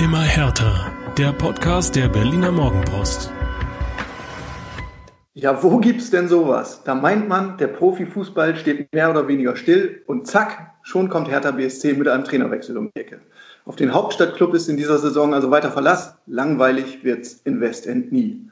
Immer härter. Der Podcast der Berliner Morgenpost. Ja, wo gibt's denn sowas? Da meint man, der Profifußball steht mehr oder weniger still und zack, schon kommt Hertha BSC mit einem Trainerwechsel um die Ecke. Auf den Hauptstadtklub ist in dieser Saison also weiter Verlass. Langweilig wird's in Westend nie.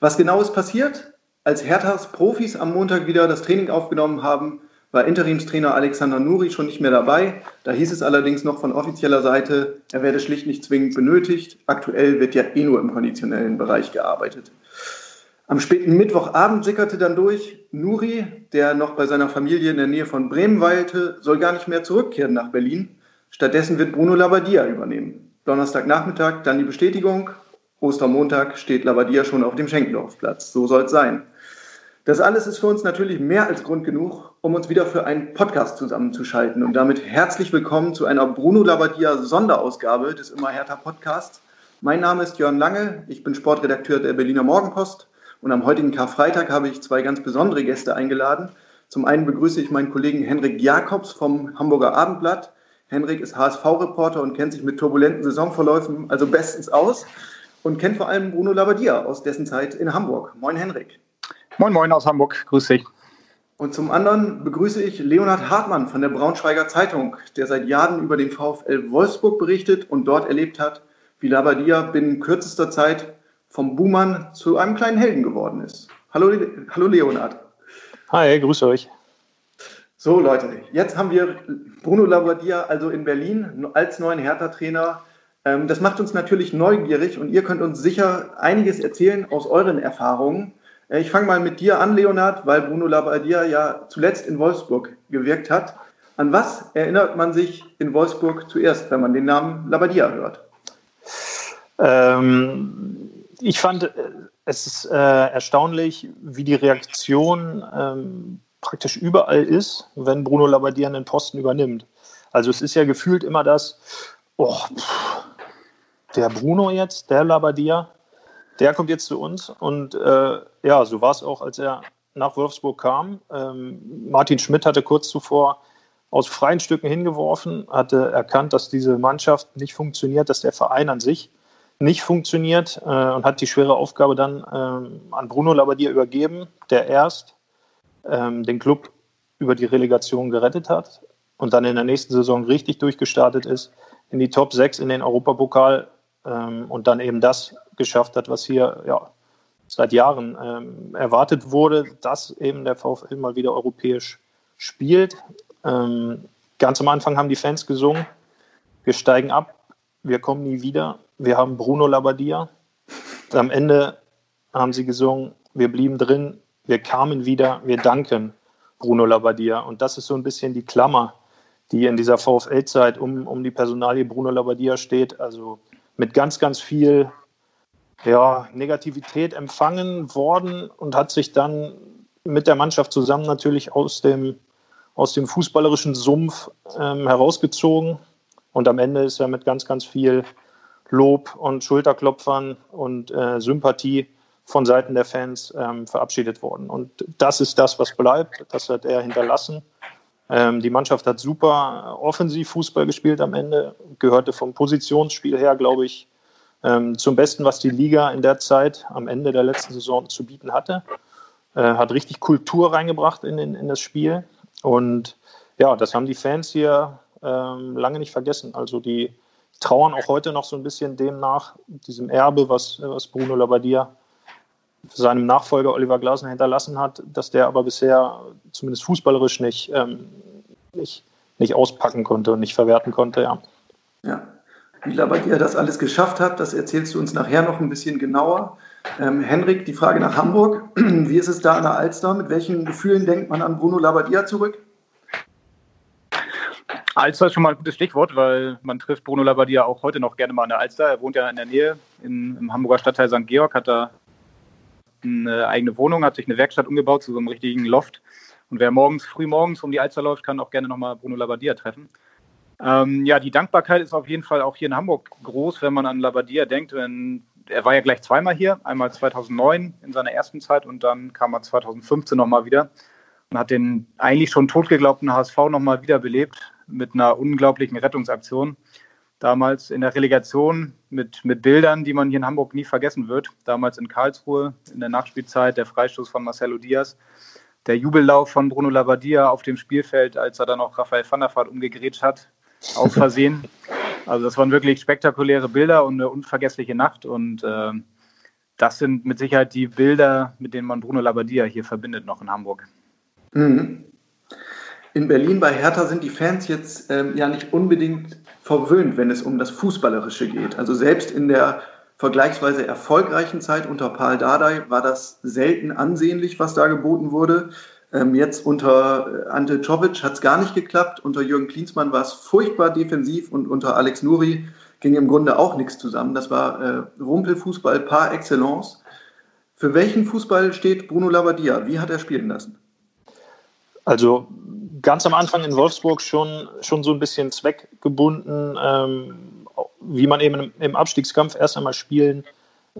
Was genau ist passiert? Als Herthas Profis am Montag wieder das Training aufgenommen haben, war Interimstrainer Alexander Nuri schon nicht mehr dabei. Da hieß es allerdings noch von offizieller Seite, er werde schlicht nicht zwingend benötigt. Aktuell wird ja eh nur im konditionellen Bereich gearbeitet. Am späten Mittwochabend sickerte dann durch, Nuri, der noch bei seiner Familie in der Nähe von Bremen weilte, soll gar nicht mehr zurückkehren nach Berlin. Stattdessen wird Bruno Labbadia übernehmen. Donnerstagnachmittag dann die Bestätigung. Ostermontag steht Labbadia schon auf dem Schenkendorfplatz. So soll es sein. Das alles ist für uns natürlich mehr als Grund genug, um uns wieder für einen Podcast zusammenzuschalten. Und damit herzlich willkommen zu einer Bruno Labbadia Sonderausgabe des Immer Hertha Podcasts. Mein Name ist Jörn Lange, ich bin Sportredakteur der Berliner Morgenpost und am heutigen Karfreitag habe ich zwei ganz besondere Gäste eingeladen. Zum einen begrüße ich meinen Kollegen Henrik Jakobs vom Hamburger Abendblatt. Henrik ist HSV-Reporter und kennt sich mit turbulenten Saisonverläufen also bestens aus und kennt vor allem Bruno Labbadia aus dessen Zeit in Hamburg. Moin Henrik. Moin Moin aus Hamburg, grüß dich. Und zum anderen begrüße ich Leonhard Hartmann von der Braunschweiger Zeitung, der seit Jahren über den VfL Wolfsburg berichtet und dort erlebt hat, wie Labbadia binnen kürzester Zeit vom Buhmann zu einem kleinen Helden geworden ist. Hallo, hallo Leonhard. Hi, grüße euch. So Leute, jetzt haben wir Bruno Labbadia also in Berlin als neuen Hertha-Trainer. Ähm, das macht uns natürlich neugierig und ihr könnt uns sicher einiges erzählen aus euren Erfahrungen. Äh, ich fange mal mit dir an, Leonhard, weil Bruno Labbadia ja zuletzt in Wolfsburg gewirkt hat. An was erinnert man sich in Wolfsburg zuerst, wenn man den Namen Labbadia hört? Ähm, ich fand äh, es ist äh, erstaunlich, wie die Reaktion ähm, praktisch überall ist, wenn Bruno Labbadia einen Posten übernimmt. Also es ist ja gefühlt immer das, oh, pff, der Bruno jetzt, der Labbadia, der kommt jetzt zu uns. Und äh, ja, so war es auch, als er nach Wolfsburg kam. Ähm, Martin Schmidt hatte kurz zuvor aus freien Stücken hingeworfen, hatte erkannt, dass diese Mannschaft nicht funktioniert, dass der Verein an sich nicht funktioniert äh, und hat die schwere Aufgabe dann ähm, an Bruno Labbadia übergeben, der erst ähm, den Club über die Relegation gerettet hat und dann in der nächsten Saison richtig durchgestartet ist, in die Top 6 in den Europapokal ähm, und dann eben das geschafft hat, was hier ja, seit Jahren ähm, erwartet wurde, dass eben der VfL mal wieder europäisch spielt. Ähm, ganz am Anfang haben die Fans gesungen, wir steigen ab, wir kommen nie wieder, wir haben Bruno Labbadia. Am Ende haben sie gesungen, wir blieben drin, wir kamen wieder, wir danken Bruno Labbadia. Und das ist so ein bisschen die Klammer, die in dieser VfL-Zeit um, um die Personalie Bruno Labbadia steht. Also mit ganz, ganz viel ja, Negativität empfangen worden und hat sich dann mit der Mannschaft zusammen natürlich aus dem, aus dem fußballerischen Sumpf ähm, herausgezogen. Und am Ende ist er mit ganz, ganz viel Lob und Schulterklopfern und äh, Sympathie von Seiten der Fans ähm, verabschiedet worden. Und das ist das, was bleibt. Das hat er hinterlassen. Ähm, die Mannschaft hat super offensiv Fußball gespielt am Ende, gehörte vom Positionsspiel her, glaube ich, ähm, zum Besten, was die Liga in der Zeit am Ende der letzten Saison zu bieten hatte. Äh, hat richtig Kultur reingebracht in, in, in, das Spiel. Und ja, das haben die Fans hier ähm, lange nicht vergessen. Also die trauern auch heute noch so ein bisschen dem nach, diesem Erbe, was, was Bruno Labbadia seinem Nachfolger Oliver Glasner hinterlassen hat, dass der aber bisher zumindest fußballerisch nicht, ähm, nicht, nicht auspacken konnte und nicht verwerten konnte. Ja. ja. Wie Labadia das alles geschafft hat, das erzählst du uns nachher noch ein bisschen genauer. Ähm, Henrik, die Frage nach Hamburg. Wie ist es da an der Alster? Mit welchen Gefühlen denkt man an Bruno Labbadia zurück? Alster ist schon mal ein gutes Stichwort, weil man trifft Bruno Labbadia auch heute noch gerne mal an der Alster. Er wohnt ja in der Nähe in, im Hamburger Stadtteil St. Georg, hat da eine eigene Wohnung, hat sich eine Werkstatt umgebaut zu so einem richtigen Loft. Und wer morgens, früh morgens um die Alster läuft, kann auch gerne nochmal Bruno Labbadia treffen. Ähm, ja, die Dankbarkeit ist auf jeden Fall auch hier in Hamburg groß, wenn man an Labbadia denkt. Wenn, er war ja gleich zweimal hier, einmal 2009 in seiner ersten Zeit und dann kam er 2015 nochmal wieder und hat den eigentlich schon totgeglaubten HSV nochmal wiederbelebt mit einer unglaublichen Rettungsaktion. Damals in der Relegation mit, mit Bildern, die man hier in Hamburg nie vergessen wird. Damals in Karlsruhe in der Nachspielzeit, der Freistoß von Marcelo Diaz, der Jubellauf von Bruno Labbadia auf dem Spielfeld, als er dann auch Raphael van der Vaart umgegrätscht hat, aus Versehen. Also das waren wirklich spektakuläre Bilder und eine unvergessliche Nacht und äh, das sind mit Sicherheit die Bilder, mit denen man Bruno Labbadia hier verbindet noch in Hamburg. Mhm. In Berlin bei Hertha sind die Fans jetzt ähm, ja nicht unbedingt verwöhnt, wenn es um das Fußballerische geht. Also selbst in der vergleichsweise erfolgreichen Zeit unter Paul Dardai war das selten ansehnlich, was da geboten wurde. Ähm, jetzt unter äh, Ante Czovic hat es gar nicht geklappt. Unter Jürgen Klinsmann war es furchtbar defensiv und unter Alex Nuri ging im Grunde auch nichts zusammen. Das war äh, Rumpelfußball par excellence. Für welchen Fußball steht Bruno Labbadia? Wie hat er spielen lassen? Also ganz am Anfang in Wolfsburg schon, schon so ein bisschen zweckgebunden, ähm, wie man eben im Abstiegskampf erst einmal spielen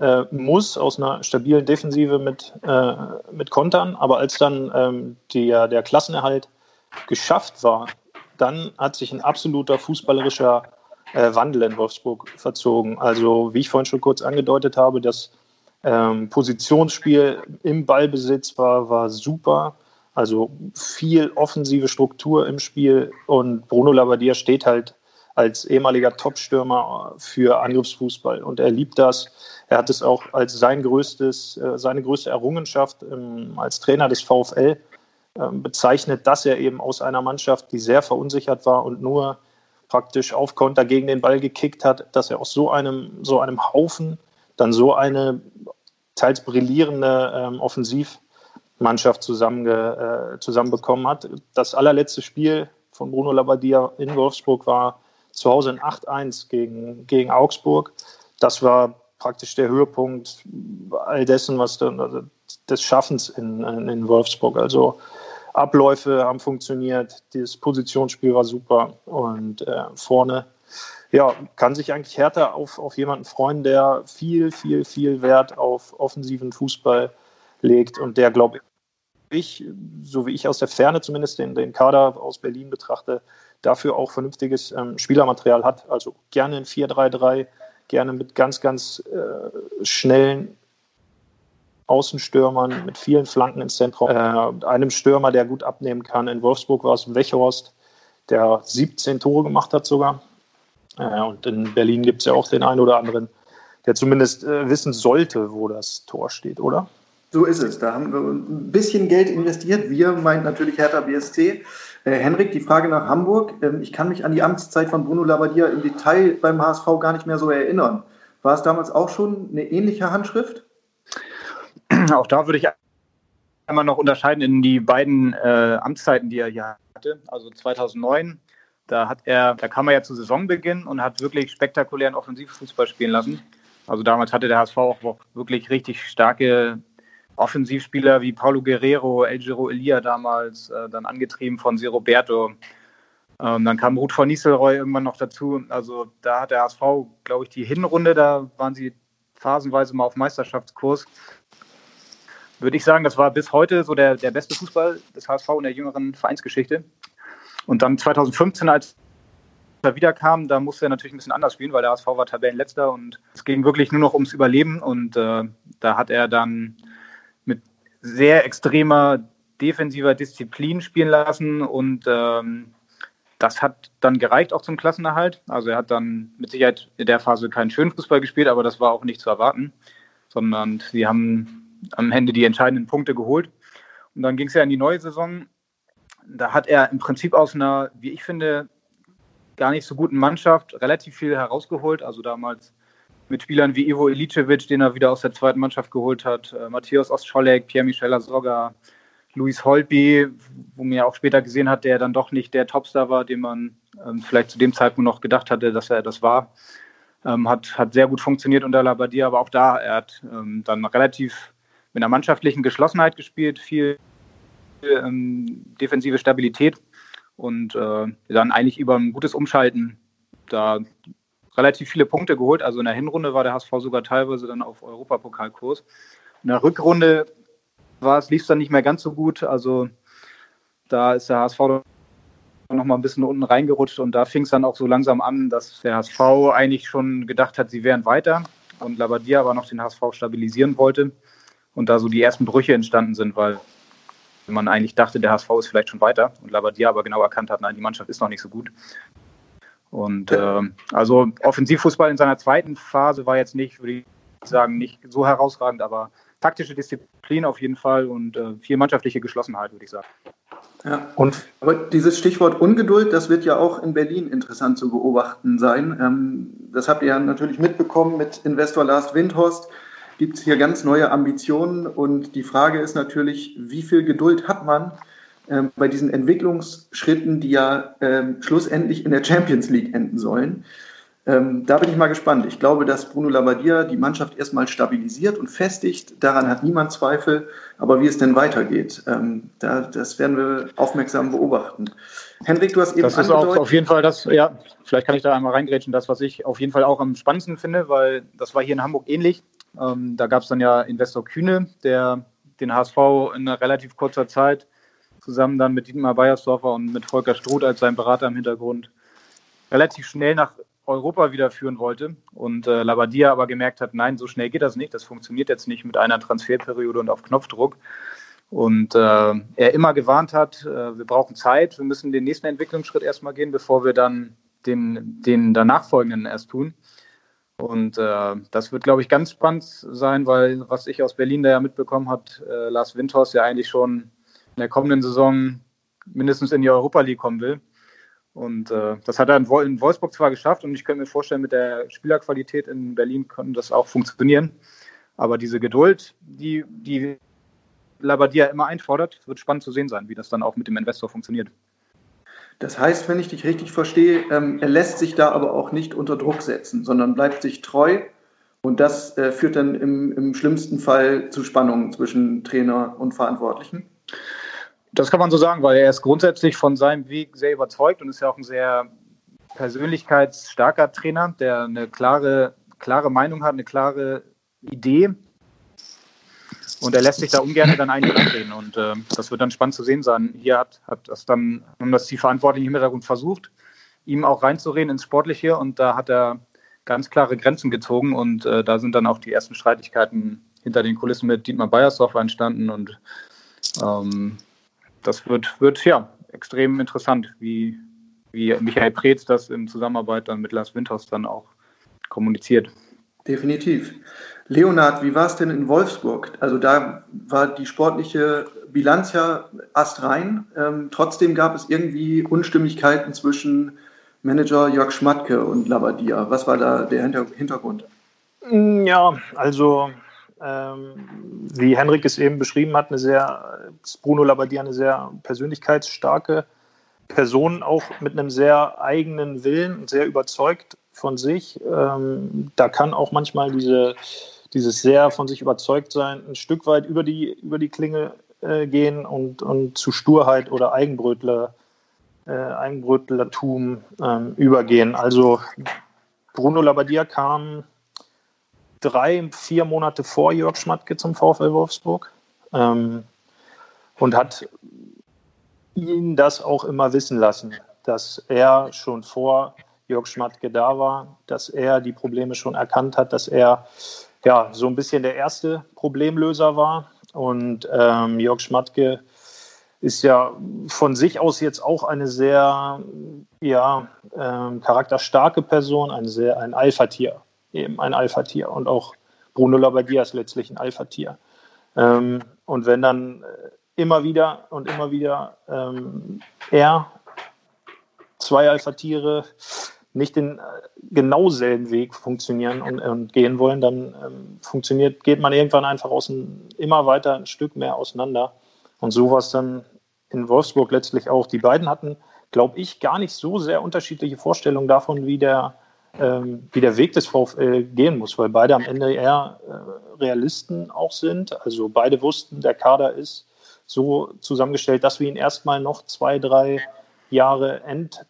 äh, muss, aus einer stabilen Defensive mit, äh, mit Kontern. Aber als dann ähm, der, der Klassenerhalt geschafft war, dann hat sich ein absoluter fußballerischer äh, Wandel in Wolfsburg verzogen. Also, wie ich vorhin schon kurz angedeutet habe, das ähm, Positionsspiel im Ballbesitz war, war super. Also viel offensive Struktur im Spiel und Bruno Labbadia steht halt als ehemaliger Topstürmer für Angriffsfußball und er liebt das. Er hat es auch als sein größtes, äh, seine größte Errungenschaft als Trainer des VfL ähm, bezeichnet, dass er eben aus einer Mannschaft, die sehr verunsichert war und nur praktisch auf Konter gegen den Ball gekickt hat, dass er aus so einem, so einem Haufen dann so eine teils brillierende ähm, Offensivmannschaft zusammenge, äh, zusammenbekommen hat. Das allerletzte Spiel von Bruno Labbadia in Wolfsburg war zu Hause in 8-1 gegen, gegen Augsburg. Das war praktisch der Höhepunkt all dessen, was dann, also des Schaffens in, in Wolfsburg. Also Abläufe haben funktioniert, das Positionsspiel war super und äh, vorne ja, kann sich eigentlich härter auf, auf jemanden freuen, der viel, viel, viel Wert auf offensiven Fußball legt und der, glaube ich, so wie ich aus der Ferne zumindest den, den Kader aus Berlin betrachte, dafür auch vernünftiges ähm, Spielermaterial hat. Also gerne in 4-3-3, gerne mit ganz, ganz äh, schnellen Außenstürmern mit vielen Flanken ins Zentrum. Äh, einem Stürmer, der gut abnehmen kann. In Wolfsburg war es Wechhorst, der 17 Tore gemacht hat sogar. Äh, und in Berlin gibt es ja auch den einen oder anderen, der zumindest äh, wissen sollte, wo das Tor steht, oder? So ist es. Da haben wir ein bisschen Geld investiert. Wir meint natürlich Hertha BSC. Äh, Henrik, die Frage nach Hamburg. Ähm, ich kann mich an die Amtszeit von Bruno Labbadia im Detail beim HSV gar nicht mehr so erinnern. War es damals auch schon eine ähnliche Handschrift? Auch da würde ich einmal noch unterscheiden in die beiden äh, Amtszeiten, die er hier hatte. Also 2009, da hat er, da kam er ja zu Saisonbeginn und hat wirklich spektakulären Offensivfußball spielen lassen. Also damals hatte der HSV auch wirklich richtig starke Offensivspieler wie Paulo Guerrero, El Giro Elia damals, äh, dann angetrieben von Si Roberto. Ähm, dann kam Ruth von Nistelrooy irgendwann noch dazu. Also da hat der HSV, glaube ich, die Hinrunde, da waren sie phasenweise mal auf Meisterschaftskurs würde ich sagen, das war bis heute so der, der beste Fußball des HSV in der jüngeren Vereinsgeschichte. Und dann 2015, als er wiederkam, da musste er natürlich ein bisschen anders spielen, weil der HSV war Tabellenletzter und es ging wirklich nur noch ums Überleben. Und äh, da hat er dann sehr extremer defensiver Disziplin spielen lassen und ähm, das hat dann gereicht auch zum Klassenerhalt. Also er hat dann mit Sicherheit in der Phase keinen schönen Fußball gespielt, aber das war auch nicht zu erwarten, sondern sie haben am Ende die entscheidenden Punkte geholt. Und dann ging es ja in die neue Saison. Da hat er im Prinzip aus einer, wie ich finde, gar nicht so guten Mannschaft relativ viel herausgeholt. Also damals mit Spielern wie Ivo Ilicevic, den er wieder aus der zweiten Mannschaft geholt hat, äh, Matthias Ostscholek, Pierre-Michel Asoga, Luis Holpi, wo man ja auch später gesehen hat, der dann doch nicht der Topstar war, den man ähm, vielleicht zu dem Zeitpunkt noch gedacht hatte, dass er das war. Ähm, hat, hat sehr gut funktioniert unter Labadia, aber auch da, er hat ähm, dann relativ mit einer mannschaftlichen Geschlossenheit gespielt, viel ähm, defensive Stabilität und äh, dann eigentlich über ein gutes Umschalten da relativ viele Punkte geholt. Also in der Hinrunde war der HSV sogar teilweise dann auf Europapokalkurs. In der Rückrunde lief es dann nicht mehr ganz so gut. Also da ist der HSV noch mal ein bisschen unten reingerutscht und da fing es dann auch so langsam an, dass der HSV eigentlich schon gedacht hat, sie wären weiter und Labadia aber noch den HSV stabilisieren wollte und da so die ersten Brüche entstanden sind, weil man eigentlich dachte, der HSV ist vielleicht schon weiter und Labadia aber genau erkannt hat, nein, die Mannschaft ist noch nicht so gut. Und äh, also Offensivfußball in seiner zweiten Phase war jetzt nicht, würde ich sagen, nicht so herausragend, aber taktische Disziplin auf jeden Fall und äh, viel mannschaftliche Geschlossenheit, würde ich sagen. Ja, und aber dieses Stichwort Ungeduld, das wird ja auch in Berlin interessant zu beobachten sein. Ähm, das habt ihr ja natürlich mitbekommen mit Investor Lars Windhorst. Gibt es hier ganz neue Ambitionen und die Frage ist natürlich, wie viel Geduld hat man ähm, bei diesen Entwicklungsschritten, die ja ähm, schlussendlich in der Champions League enden sollen? Ähm, da bin ich mal gespannt. Ich glaube, dass Bruno Labbadia die Mannschaft erstmal stabilisiert und festigt. Daran hat niemand Zweifel. Aber wie es denn weitergeht, ähm, da, das werden wir aufmerksam beobachten. Henrik, du hast eben Das ist auch auf jeden Fall das, ja, vielleicht kann ich da einmal reingrätschen, das, was ich auf jeden Fall auch am spannendsten finde, weil das war hier in Hamburg ähnlich. Ähm, da gab es dann ja Investor Kühne, der den HSV in einer relativ kurzer Zeit zusammen dann mit Dietmar Beiersdorfer und mit Volker Struth als sein Berater im Hintergrund relativ schnell nach Europa wieder führen wollte und äh, Labadia aber gemerkt hat, nein, so schnell geht das nicht, das funktioniert jetzt nicht mit einer Transferperiode und auf Knopfdruck. Und äh, er immer gewarnt hat, äh, wir brauchen Zeit, wir müssen den nächsten Entwicklungsschritt erstmal gehen, bevor wir dann den, den danach folgenden erst tun. Und äh, das wird, glaube ich, ganz spannend sein, weil was ich aus Berlin da ja mitbekommen habe, äh, Lars Windhorst ja eigentlich schon in der kommenden Saison mindestens in die Europa League kommen will. Und äh, das hat er in Wolfsburg zwar geschafft und ich könnte mir vorstellen, mit der Spielerqualität in Berlin könnte das auch funktionieren. Aber diese Geduld, die, die Labadia immer einfordert, wird spannend zu sehen sein, wie das dann auch mit dem Investor funktioniert. Das heißt, wenn ich dich richtig verstehe, ähm, er lässt sich da aber auch nicht unter Druck setzen, sondern bleibt sich treu. Und das äh, führt dann im, im schlimmsten Fall zu Spannungen zwischen Trainer und Verantwortlichen. Das kann man so sagen, weil er ist grundsätzlich von seinem Weg sehr überzeugt und ist ja auch ein sehr persönlichkeitsstarker Trainer, der eine klare, klare Meinung hat, eine klare Idee. Und er lässt sich da ungern dann eigentlich anreden. Und äh, das wird dann spannend zu sehen sein. Hier hat, hat das dann, haben das die Verantwortlichen im Hintergrund versucht, ihm auch reinzureden ins Sportliche. Und da hat er ganz klare Grenzen gezogen. Und äh, da sind dann auch die ersten Streitigkeiten hinter den Kulissen mit Dietmar Beiersdorfer entstanden. Und ähm, das wird, wird ja extrem interessant, wie, wie Michael Preetz das in Zusammenarbeit dann mit Lars Winters dann auch kommuniziert. Definitiv. Leonhard, wie war es denn in Wolfsburg? Also da war die sportliche Bilanz ja astrein. Ähm, trotzdem gab es irgendwie Unstimmigkeiten zwischen Manager Jörg Schmatke und Labadia. Was war da der Hintergrund? Ja, also ähm, wie Henrik es eben beschrieben hat, eine sehr, Bruno Labbadia eine sehr persönlichkeitsstarke Person, auch mit einem sehr eigenen Willen, sehr überzeugt von sich. Ähm, da kann auch manchmal diese, dieses sehr von sich überzeugt sein ein Stück weit über die, über die Klinge äh, gehen und, und zu Sturheit oder Eigenbrötler, äh, Eigenbrötlertum ähm, übergehen. Also Bruno Labbadia kam drei, vier Monate vor Jörg Schmatke zum VfL Wolfsburg ähm, und hat ihn das auch immer wissen lassen, dass er schon vor Jörg Schmatke da war, dass er die Probleme schon erkannt hat, dass er ja so ein bisschen der erste Problemlöser war. Und ähm, Jörg Schmatke ist ja von sich aus jetzt auch eine sehr ja, ähm, charakterstarke Person, ein sehr ein Alpha-Tier eben ein Alpha-Tier und auch Bruno Labbadia ist letztlich ein Alpha-Tier. Ähm, und wenn dann äh, immer wieder und immer wieder ähm, er, zwei Alpha-Tiere, nicht den äh, genau selben Weg funktionieren und, und gehen wollen, dann ähm, funktioniert, geht man irgendwann einfach außen, immer weiter ein Stück mehr auseinander. Und so war es dann in Wolfsburg letztlich auch. Die beiden hatten, glaube ich, gar nicht so sehr unterschiedliche Vorstellungen davon, wie der wie der Weg des VfL gehen muss, weil beide am Ende eher äh, Realisten auch sind. Also beide wussten, der Kader ist so zusammengestellt, dass wir ihn erstmal noch zwei, drei Jahre ent,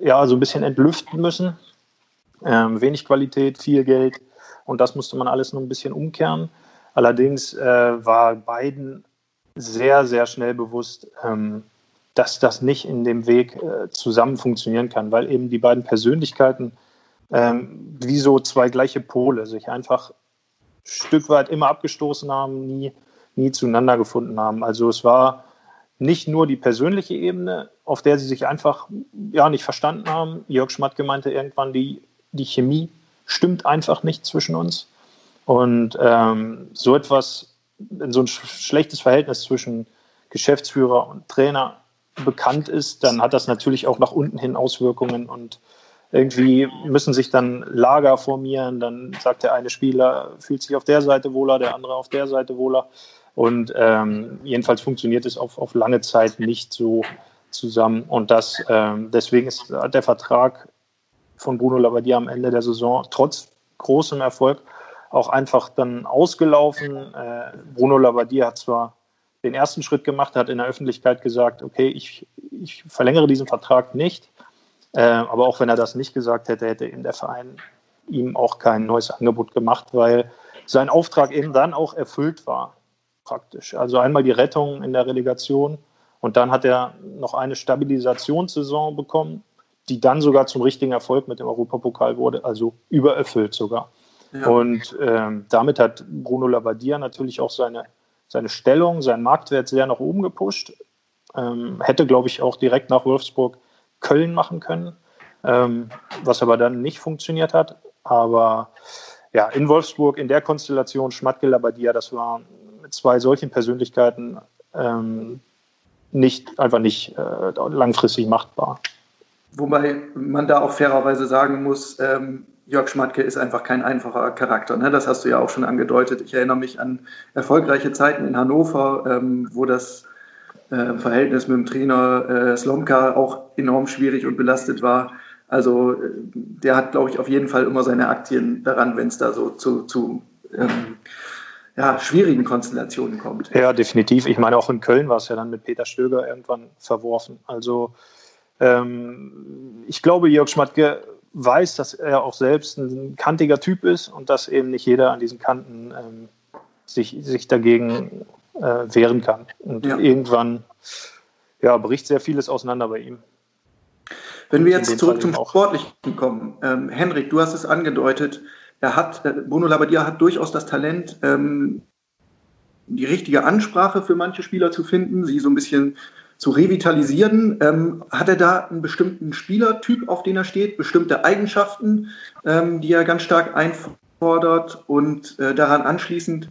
ja, so ein bisschen entlüften müssen. Ähm, wenig Qualität, viel Geld und das musste man alles noch ein bisschen umkehren. Allerdings äh, war beiden sehr, sehr schnell bewusst, ähm, dass das nicht in dem Weg äh, zusammen funktionieren kann, weil eben die beiden Persönlichkeiten ähm, wie so zwei gleiche Pole sich einfach ein Stück weit immer abgestoßen haben, nie, nie zueinander gefunden haben. Also es war nicht nur die persönliche Ebene, auf der sie sich einfach ja, nicht verstanden haben. Jörg Schmatke meinte irgendwann, die, die Chemie stimmt einfach nicht zwischen uns. Und ähm, so etwas, so ein schlechtes Verhältnis zwischen Geschäftsführer und Trainer bekannt ist, dann hat das natürlich auch nach unten hin Auswirkungen und irgendwie müssen sich dann Lager formieren. Dann sagt der eine Spieler, fühlt sich auf der Seite wohler, der andere auf der Seite wohler. Und ähm, jedenfalls funktioniert es auf, auf lange Zeit nicht so zusammen. Und das, ähm, deswegen ist der Vertrag von Bruno Labbadia am Ende der Saison trotz großem Erfolg auch einfach dann ausgelaufen. Äh, Bruno Labbadia hat zwar den ersten Schritt gemacht, hat in der Öffentlichkeit gesagt, okay, ich, ich verlängere diesen Vertrag nicht. Äh, aber auch wenn er das nicht gesagt hätte, hätte eben der Verein ihm auch kein neues Angebot gemacht, weil sein Auftrag eben dann auch erfüllt war praktisch. Also einmal die Rettung in der Relegation und dann hat er noch eine Stabilisationssaison bekommen, die dann sogar zum richtigen Erfolg mit dem Europapokal wurde, also übererfüllt sogar. Ja. Und ähm, damit hat Bruno Labbadia natürlich auch seine, seine Stellung, seinen Marktwert sehr nach oben gepusht. Ähm, hätte, glaube ich, auch direkt nach Wolfsburg Köln machen können, ähm, was aber dann nicht funktioniert hat. Aber ja, in Wolfsburg, in der Konstellation Schmatke Labbadia, das war mit zwei solchen Persönlichkeiten ähm, nicht, einfach nicht äh, langfristig machbar. Wobei man da auch fairerweise sagen muss, ähm, Jörg Schmatke ist einfach kein einfacher Charakter. Ne? Das hast du ja auch schon angedeutet. Ich erinnere mich an erfolgreiche Zeiten in Hannover, ähm, wo das äh, Verhältnis mit dem Trainer äh, Slomka auch enorm schwierig und belastet war. Also äh, der hat, glaube ich, auf jeden Fall immer seine Aktien daran, wenn es da so zu, zu ähm, ja, schwierigen Konstellationen kommt. Ja, definitiv. Ich meine, auch in Köln war es ja dann mit Peter Stöger irgendwann verworfen. Also ähm, ich glaube, Jörg Schmatke weiß, dass er auch selbst ein kantiger Typ ist und dass eben nicht jeder an diesen Kanten ähm, sich, sich dagegen äh, wehren kann. Und ja. irgendwann ja, bricht sehr vieles auseinander bei ihm. Wenn wir jetzt zurück zum Sportlichen kommen, ähm, Henrik, du hast es angedeutet, er hat, äh, Bruno Labbadia hat durchaus das Talent, ähm, die richtige Ansprache für manche Spieler zu finden, sie so ein bisschen zu revitalisieren. Ähm, hat er da einen bestimmten Spielertyp, auf den er steht, bestimmte Eigenschaften, ähm, die er ganz stark einfordert und äh, daran anschließend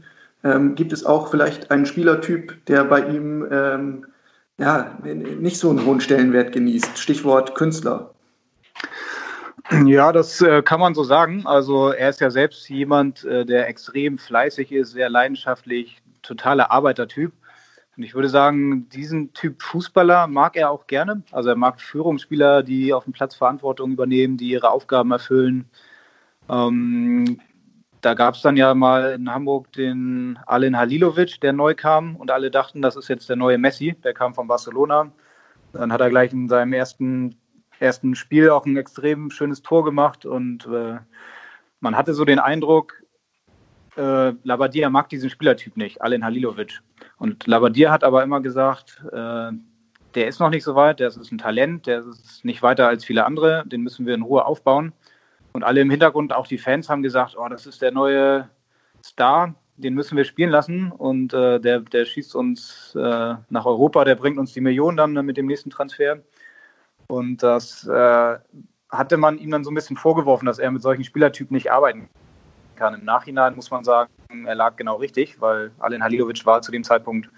ähm, gibt es auch vielleicht einen Spielertyp, der bei ihm ähm, ja, nicht so einen hohen Stellenwert genießt. Stichwort Künstler. Ja, das äh, kann man so sagen. Also er ist ja selbst jemand, äh, der extrem fleißig ist, sehr leidenschaftlich, totaler Arbeitertyp. Und ich würde sagen, diesen Typ Fußballer mag er auch gerne. Also er mag Führungsspieler, die auf dem Platz Verantwortung übernehmen, die ihre Aufgaben erfüllen. Ähm, da gab es dann ja mal in Hamburg den Alen Halilovic, der neu kam und alle dachten, das ist jetzt der neue Messi, der kam von Barcelona. Dann hat er gleich in seinem ersten ersten Spiel auch ein extrem schönes Tor gemacht und äh, man hatte so den Eindruck, äh, Labadia mag diesen Spielertyp nicht, Alen Halilovic. Und Labadia hat aber immer gesagt, äh, der ist noch nicht so weit, der ist ein Talent, der ist nicht weiter als viele andere, den müssen wir in Ruhe aufbauen. Und alle im Hintergrund, auch die Fans, haben gesagt, oh, das ist der neue Star, den müssen wir spielen lassen und äh, der, der schießt uns äh, nach Europa, der bringt uns die Millionen dann mit dem nächsten Transfer. Und das äh, hatte man ihm dann so ein bisschen vorgeworfen, dass er mit solchen Spielertypen nicht arbeiten kann. Im Nachhinein muss man sagen, er lag genau richtig, weil Alen Halilovic war zu dem Zeitpunkt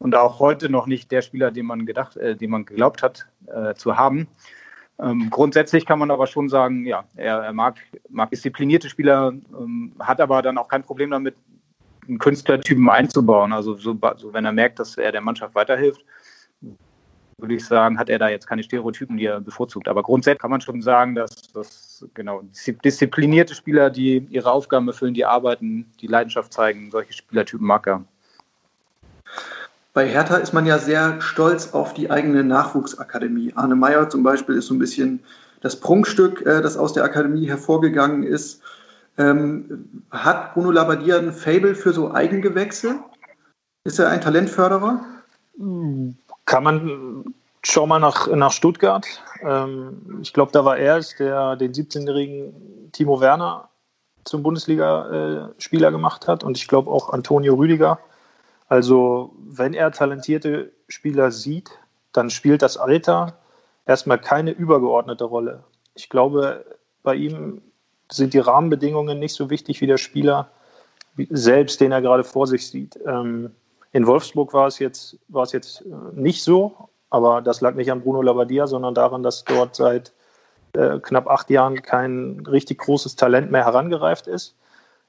und auch heute noch nicht der Spieler, den man gedacht, äh, den man geglaubt hat äh, zu haben. Ähm, grundsätzlich kann man aber schon sagen, ja, er, er mag, mag disziplinierte Spieler, ähm, hat aber dann auch kein Problem damit, einen Künstlertypen einzubauen. Also so, so, wenn er merkt, dass er der Mannschaft weiterhilft, würde ich sagen, hat er da jetzt keine Stereotypen, die er bevorzugt. Aber grundsätzlich kann man schon sagen, dass das genau disziplinierte Spieler, die ihre Aufgaben erfüllen, die arbeiten, die Leidenschaft zeigen, solche Spielertypen mag er. Bei Hertha ist man ja sehr stolz auf die eigene Nachwuchsakademie. Arne Meyer zum Beispiel ist so ein bisschen das Prunkstück, äh, das aus der Akademie hervorgegangen ist. Ähm, hat Bruno Labbadia ein Fable für so Eigengewächse? Ist er ein Talentförderer? Kann man schau mal nach, nach Stuttgart. Ähm, ich glaube, da war er es, der den 17-jährigen Timo Werner zum Bundesligaspieler gemacht hat und ich glaube auch Antonio Rüdiger. Also, wenn er talentierte Spieler sieht, dann spielt das Alter erstmal keine übergeordnete Rolle. Ich glaube, bei ihm sind die Rahmenbedingungen nicht so wichtig wie der Spieler selbst, den er gerade vor sich sieht. Ähm, in Wolfsburg war es jetzt, war es jetzt äh, nicht so, aber das lag nicht an Bruno Labbadia, sondern daran, dass dort seit äh, knapp acht Jahren kein richtig großes Talent mehr herangereift ist.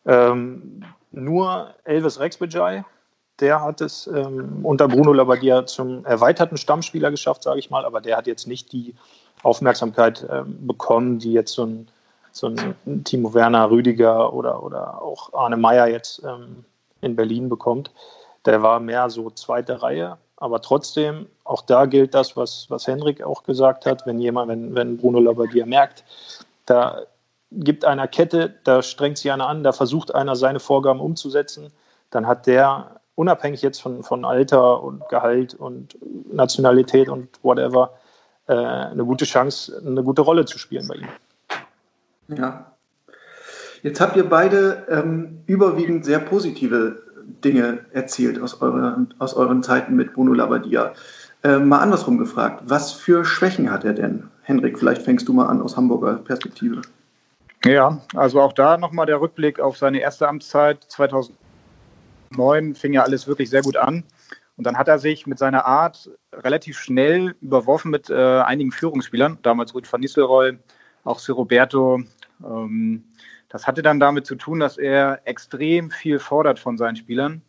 Ähm, nur Elvis Rexbejai, der hat es ähm, unter Bruno Labbadia zum erweiterten Stammspieler geschafft, sage ich mal, aber der hat jetzt nicht die Aufmerksamkeit ähm, bekommen, die jetzt so ein, so ein Timo Werner, Rüdiger oder, oder auch Arne Meyer jetzt ähm, in Berlin bekommt. Der war mehr so zweite Reihe, aber trotzdem, auch da gilt das, was, was Henrik auch gesagt hat, wenn jemand, wenn, wenn Bruno Labbadia merkt, da gibt einer Kette, da strengt sich einer an, da versucht einer seine Vorgaben umzusetzen, dann hat der unabhängig jetzt von, von Alter und Gehalt und Nationalität und whatever, äh, eine gute Chance, eine gute Rolle zu spielen bei ihm. Ja. Jetzt habt ihr beide ähm, überwiegend sehr positive Dinge erzielt aus, eure, aus euren Zeiten mit Bruno Labbadia. Äh, mal andersrum gefragt, was für Schwächen hat er denn? Henrik, vielleicht fängst du mal an aus Hamburger Perspektive. Ja, also auch da nochmal der Rückblick auf seine erste Amtszeit 2009 fing ja alles wirklich sehr gut an. Und dann hat er sich mit seiner Art relativ schnell überworfen mit äh, einigen Führungsspielern, damals Ruth van Nistelrooy, auch Sir Roberto, ähm, das hatte dann damit zu tun, dass er extrem viel fordert von seinen Spielern.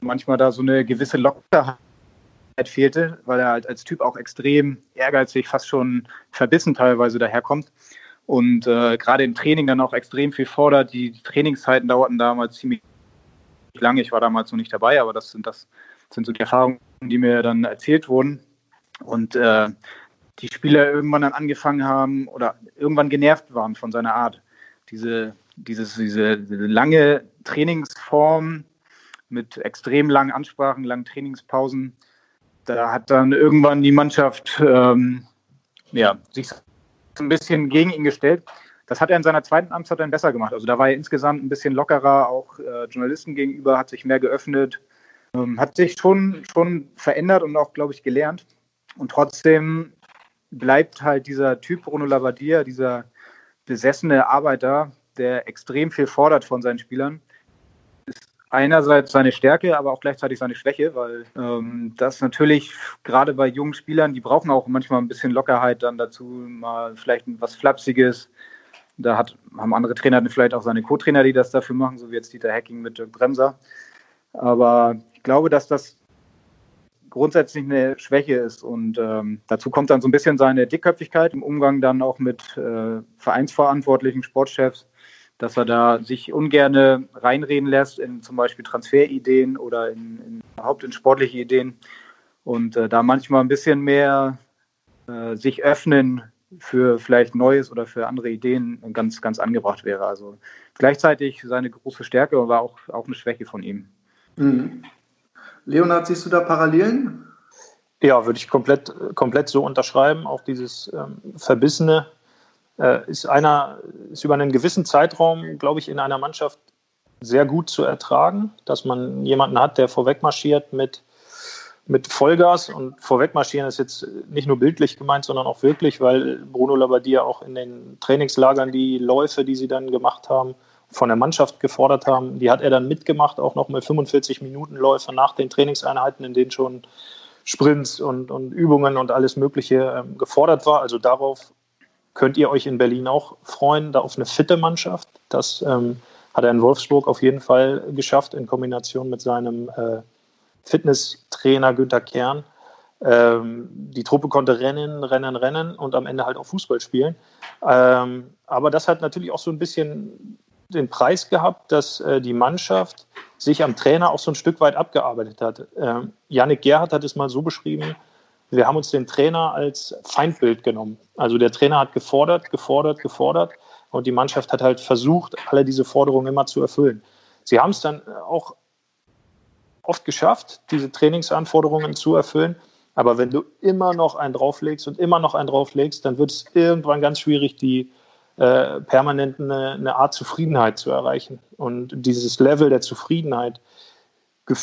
Manchmal da so eine gewisse Lockerheit fehlte, weil er halt als Typ auch extrem ehrgeizig, fast schon verbissen teilweise daherkommt. Und äh, gerade im Training dann auch extrem viel fordert. Die, Trainingszeiten dauerten damals ziemlich lange. Ich war damals noch nicht dabei, aber das sind, das sind so die Erfahrungen, die mir dann erzählt wurden. Und äh, die Spieler irgendwann dann angefangen haben oder irgendwann genervt waren von seiner Art. Diese dieses, diese, diese lange Trainingsform mit extrem langen Ansprachen, langen Trainingspausen, da hat dann irgendwann die Mannschaft ähm, ja, sich ein bisschen gegen ihn gestellt. Das hat er in seiner zweiten Amtszeit dann besser gemacht. Also da war er insgesamt ein bisschen lockerer, auch äh, Journalisten gegenüber, hat sich mehr geöffnet, ähm, hat sich schon, schon verändert und auch, glaube ich, gelernt. Und trotzdem bleibt halt dieser Typ Bruno Labbadia, dieser besessene Arbeiter, der extrem viel fordert von seinen Spielern. Ist einerseits seine Stärke, aber auch gleichzeitig seine Schwäche, weil ähm, das natürlich gerade bei jungen Spielern, die brauchen auch manchmal ein bisschen Lockerheit dann dazu, mal vielleicht was Flapsiges. Da hat, haben andere Trainer vielleicht auch seine Co-Trainer, die das dafür machen, so wie jetzt Dieter Hacking mit Dirk Bremser. Aber ich glaube, dass das grundsätzlich eine Schwäche ist. Und ähm, dazu kommt dann so ein bisschen seine Dickköpfigkeit im Umgang dann auch mit äh, Vereinsverantwortlichen, Sportchefs dass er da sich ungerne reinreden lässt in zum Beispiel Transferideen oder in, in überhaupt in sportliche Ideen und äh, da manchmal ein bisschen mehr äh, sich öffnen für vielleicht Neues oder für andere Ideen ganz, ganz angebracht wäre. Also gleichzeitig seine große Stärke war auch, auch eine Schwäche von ihm. Mhm. Leonhard, siehst du da Parallelen? Ja, würde ich komplett, komplett so unterschreiben. Auch dieses ähm, Verbissene, äh, ist einer, ist über einen gewissen Zeitraum, glaube ich, in einer Mannschaft sehr gut zu ertragen, dass man jemanden hat, der vorweg marschiert mit, mit Vollgas und vorwegmarschieren ist jetzt nicht nur bildlich gemeint, sondern auch wirklich, weil Bruno Labbadia auch in den Trainingslagern die Läufe, die sie dann gemacht haben, von der Mannschaft gefordert haben, die hat er dann mitgemacht, auch noch mal 45 Minuten Läufe nach den Trainingseinheiten, in denen schon Sprints und, und Übungen und alles Mögliche ähm, gefordert war. Also darauf könnt ihr euch in Berlin auch freuen, da auf eine fitte Mannschaft. Das ähm, hat er in Wolfsburg auf jeden Fall geschafft, in Kombination mit seinem äh, Fitnesstrainer Günther Kern. Ähm, die Truppe konnte rennen, rennen, rennen und am Ende halt auch Fußball spielen. Ähm, aber das hat natürlich auch so ein bisschen den Preis gehabt, dass äh, die Mannschaft sich am Trainer auch so ein Stück weit abgearbeitet hat. Ähm, Yannick Gerhardt hat es mal so beschrieben, wir haben uns den Trainer als Feindbild genommen. Also der Trainer hat gefordert, gefordert, gefordert und die Mannschaft hat halt versucht, alle diese Forderungen immer zu erfüllen. Sie haben es dann auch oft geschafft, diese Trainingsanforderungen zu erfüllen, Aber wenn du immer noch einen drauflegst und immer noch einen drauflegst, dann wird es irgendwann ganz schwierig, die äh, permanent eine, eine, Art Zufriedenheit zu erreichen. Und dieses Level der Zufriedenheit äh,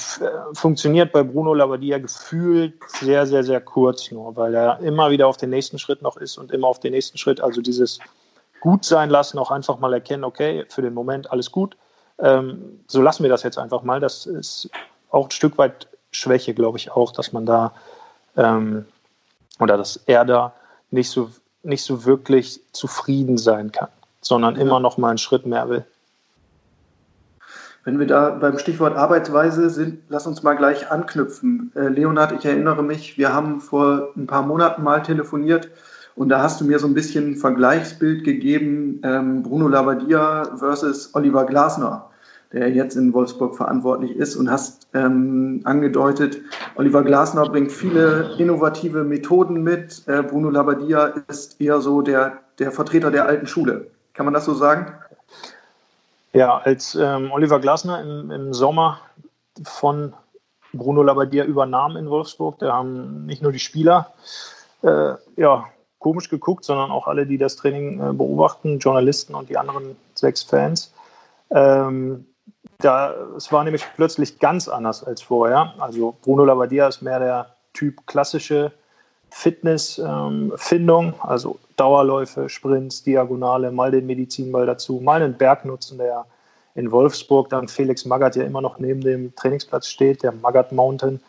funktioniert bei Bruno Labbadia gefühlt sehr, sehr, sehr kurz nur, weil er immer wieder auf den nächsten Schritt noch ist und immer auf den nächsten Schritt, also dieses gut sein lassen, auch einfach mal erkennen, okay, für den Moment alles gut. Ähm, so lassen wir das jetzt einfach mal. Das ist auch ein Stück weit Schwäche, glaube ich auch, dass man da ähm, oder dass er da nicht so, nicht so wirklich zufrieden sein kann, sondern immer noch mal einen Schritt mehr will. Wenn wir da beim Stichwort Arbeitsweise sind, lass uns mal gleich anknüpfen. Äh, Leonhard, ich erinnere mich, wir haben vor ein paar Monaten mal telefoniert und da hast du mir so ein bisschen ein Vergleichsbild gegeben, ähm, Bruno Labbadia versus Oliver Glasner der jetzt in Wolfsburg verantwortlich ist und hast ähm, angedeutet, Oliver Glasner bringt viele innovative Methoden mit. Äh, Bruno Labbadia ist eher so der, der Vertreter der alten Schule. Kann man das so sagen? Ja, als ähm, Oliver Glasner im, im Sommer von Bruno Labbadia übernahm in Wolfsburg, da haben nicht nur die Spieler äh, ja, komisch geguckt, sondern auch alle, die das Training äh, beobachten, Journalisten und die anderen sechs Fans. Ähm, da, es war nämlich plötzlich ganz anders als vorher. Also Bruno Labbadia ist mehr der Typ klassische Fitnessfindung, ähm, also Dauerläufe, Sprints, Diagonale, mal den Medizinball dazu, mal einen Berg nutzen, der in Wolfsburg dann Felix Magath ja immer noch neben dem Trainingsplatz steht, der Magath Mountain.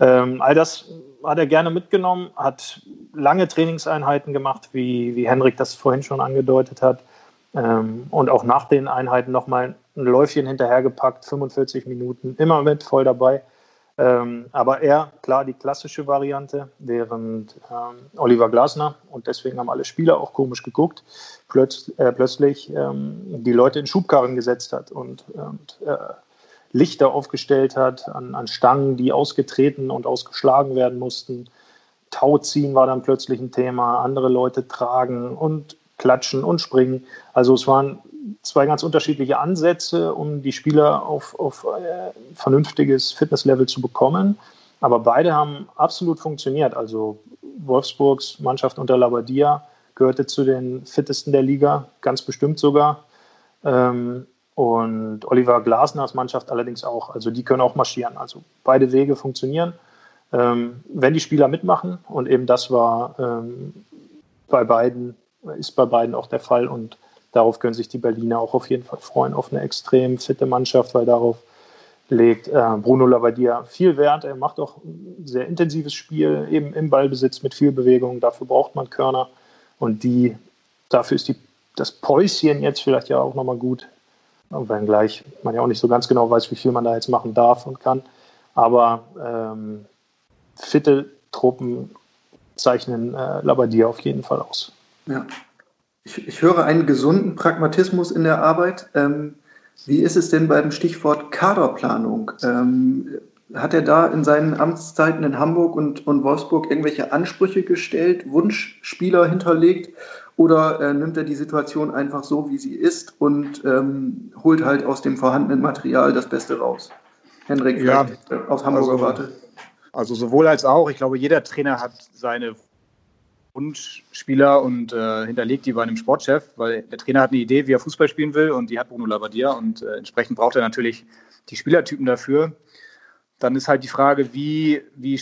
Ähm, all das hat er gerne mitgenommen, hat lange Trainingseinheiten gemacht, wie, wie Henrik das vorhin schon angedeutet hat. Ähm, und auch nach den Einheiten nochmal ein Läufchen hinterhergepackt, 45 Minuten, immer mit voll dabei. Ähm, aber er, klar, die klassische Variante, während ähm, Oliver Glasner, und deswegen haben alle Spieler auch komisch geguckt, plötz, äh, plötzlich ähm, die Leute in Schubkarren gesetzt hat und, und äh, Lichter aufgestellt hat an, an Stangen, die ausgetreten und ausgeschlagen werden mussten. Tauziehen war dann plötzlich ein Thema, andere Leute tragen und klatschen und springen. Also es waren zwei ganz unterschiedliche Ansätze, um die Spieler auf, auf äh, vernünftiges Fitnesslevel zu bekommen. Aber beide haben absolut funktioniert. Also Wolfsburgs Mannschaft unter Labadia gehörte zu den fittesten der Liga, ganz bestimmt sogar. Ähm, und Oliver Glasners Mannschaft allerdings auch. Also die können auch marschieren. Also beide Wege funktionieren, ähm, wenn die Spieler mitmachen. Und eben das war ähm, bei beiden, ist bei beiden auch der Fall. Und darauf können sich die Berliner auch auf jeden Fall freuen, auf eine extrem fitte Mannschaft, weil darauf legt äh, Bruno Labbadia viel Wert. Er macht auch ein sehr intensives Spiel, eben im Ballbesitz mit viel Bewegung. Dafür braucht man Körner. Und die, dafür ist die, das Päuschen jetzt vielleicht ja auch nochmal gut. Wenngleich man ja auch nicht so ganz genau weiß, wie viel man da jetzt machen darf und kann. Aber ähm, fitte Truppen zeichnen äh, Labbadia auf jeden Fall aus. Ja, ich, ich höre einen gesunden Pragmatismus in der Arbeit. Ähm, wie ist es denn beim Stichwort Kaderplanung? Ähm, hat er da in seinen Amtszeiten in Hamburg und, und Wolfsburg irgendwelche Ansprüche gestellt, Wunschspieler hinterlegt oder äh, nimmt er die Situation einfach so, wie sie ist und ähm, holt halt aus dem vorhandenen Material das Beste raus? Henrik, ja, äh, aus Hamburger also, Warte. Also sowohl als auch. Ich glaube, jeder Trainer hat seine Wunschspieler und äh, hinterlegt die bei einem Sportchef, weil der Trainer hat eine Idee, wie er Fußball spielen will und die hat Bruno Labbadia und äh, entsprechend braucht er natürlich die Spielertypen dafür. Dann ist halt die Frage, wie, wie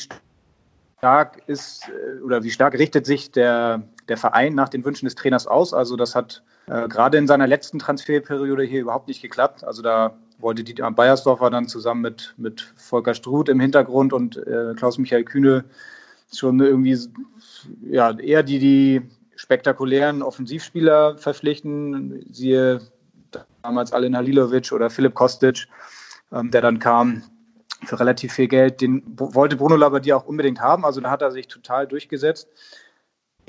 stark ist äh, oder wie stark richtet sich der, der Verein nach den Wünschen des Trainers aus. Also das hat äh, gerade in seiner letzten Transferperiode hier überhaupt nicht geklappt. Also da wollte Dieter Beiersdorfer dann zusammen mit, mit Volker Struth im Hintergrund und äh, Klaus-Michael Kühne schon irgendwie ja, eher die, die spektakulären Offensivspieler verpflichten, siehe damals Alen Halilovic oder Philipp Kostic, ähm, der dann kam für relativ viel Geld. Den wollte Bruno Labbadia auch unbedingt haben, also da hat er sich total durchgesetzt.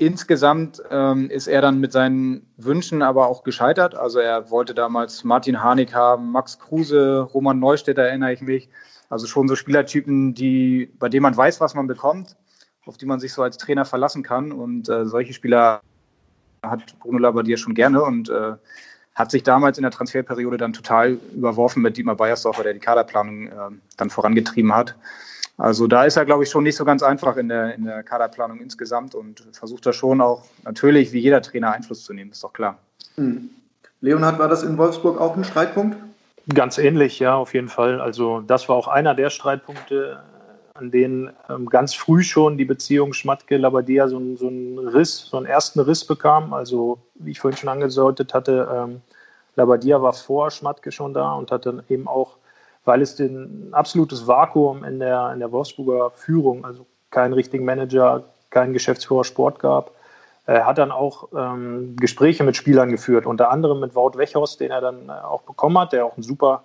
Insgesamt ähm, ist er dann mit seinen Wünschen aber auch gescheitert. Also er wollte damals Martin Harnik haben, Max Kruse, Roman Neustädter erinnere ich mich. Also schon so Spielertypen, die, bei denen man weiß, was man bekommt auf die man sich so als Trainer verlassen kann. Und äh, solche Spieler hat Bruno Labbadia schon gerne und äh, hat sich damals in der Transferperiode dann total überworfen mit Dietmar Beiersdorfer, der die Kaderplanung äh, dann vorangetrieben hat. Also da ist er, glaube ich, schon nicht so ganz einfach in der, in der Kaderplanung insgesamt und versucht da schon auch natürlich wie jeder Trainer Einfluss zu nehmen, ist doch klar. Hm. Leonhard, war das in Wolfsburg auch ein Streitpunkt? Ganz ähnlich, ja, auf jeden Fall. Also das war auch einer der Streitpunkte, an denen ähm, ganz früh schon die Beziehung Schmatke-Labadia so, so einen Riss, so einen ersten Riss bekam. Also wie ich vorhin schon angedeutet hatte, ähm, Labadia war vor Schmatke schon da und hatte eben auch, weil es ein absolutes Vakuum in der, in der Wolfsburger Führung, also keinen richtigen Manager, keinen Geschäftsführer Sport gab, er hat dann auch ähm, Gespräche mit Spielern geführt, unter anderem mit Wout Wechhorst, den er dann äh, auch bekommen hat, der auch ein super,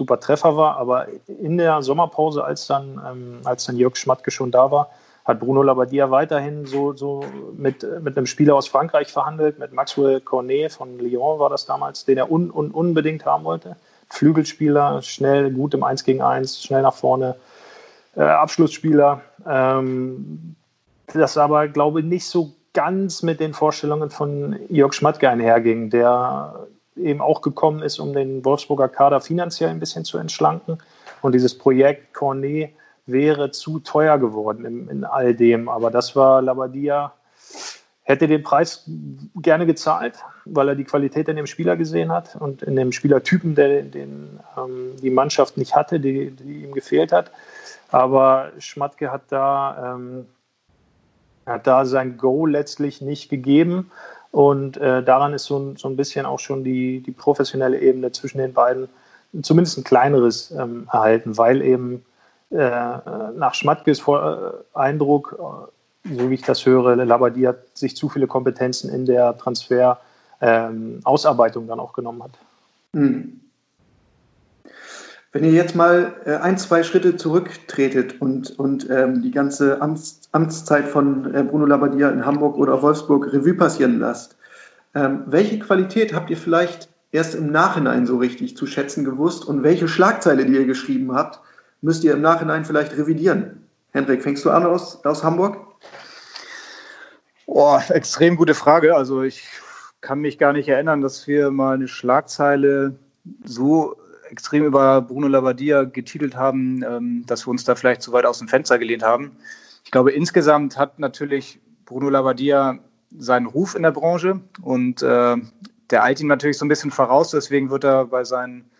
super Treffer war. Aber in der Sommerpause, als dann, ähm, als dann Jörg Schmatke schon da war, hat Bruno Labbadia weiterhin so, so mit, mit einem Spieler aus Frankreich verhandelt, mit Maxwell Cornet von Lyon war das damals, den er un, un, unbedingt haben wollte. Flügelspieler, schnell, gut im 1 gegen 1, schnell nach vorne, äh, Abschlussspieler. Ähm, das aber, glaube ich, nicht so ganz mit den Vorstellungen von Jörg Schmatke einherging, der eben auch gekommen ist, um den Wolfsburger Kader finanziell ein bisschen zu entschlanken. Und dieses Projekt Cornet wäre zu teuer geworden in, in all dem. Aber das war Labadia, hätte den Preis gerne gezahlt, weil er die Qualität in dem Spieler gesehen hat und in dem Spielertypen, der den ähm, die Mannschaft nicht hatte, die, die, ihm gefehlt hat. Aber Schmatke hat da ähm, hat da sein Go letztlich nicht gegeben. Und äh, daran ist so ein, so ein bisschen auch schon die, die professionelle Ebene zwischen den beiden zumindest ein kleineres ähm, erhalten, weil eben äh, nach Schmatkes Vor äh, Eindruck, äh, so wie ich das höre, Labadie hat sich zu viele Kompetenzen in der Transfer-Ausarbeitung ähm, dann auch genommen hat. Hm. Wenn ihr jetzt mal äh, ein, zwei Schritte zurücktretet und, und ähm, die ganze Amts, Amtszeit von äh, Bruno Labbadia in Hamburg oder Wolfsburg Revue passieren lasst, ähm, welche Qualität habt ihr vielleicht erst im Nachhinein so richtig zu schätzen gewusst und welche Schlagzeile, die ihr geschrieben habt, müsst ihr im Nachhinein vielleicht revidieren? Hendrik, fängst du an aus, aus Hamburg? Oh, extrem gute Frage. Also ich kann mich gar nicht erinnern, dass wir mal eine Schlagzeile so extrem über Bruno Labbadia getitelt haben, ähm, dass wir uns da vielleicht zu weit aus dem Fenster gelehnt haben. Ich glaube, insgesamt hat natürlich Bruno Labbadia seinen Ruf in der Branche und äh, der eilt ihm natürlich so ein bisschen voraus. Deswegen wird er bei seinen,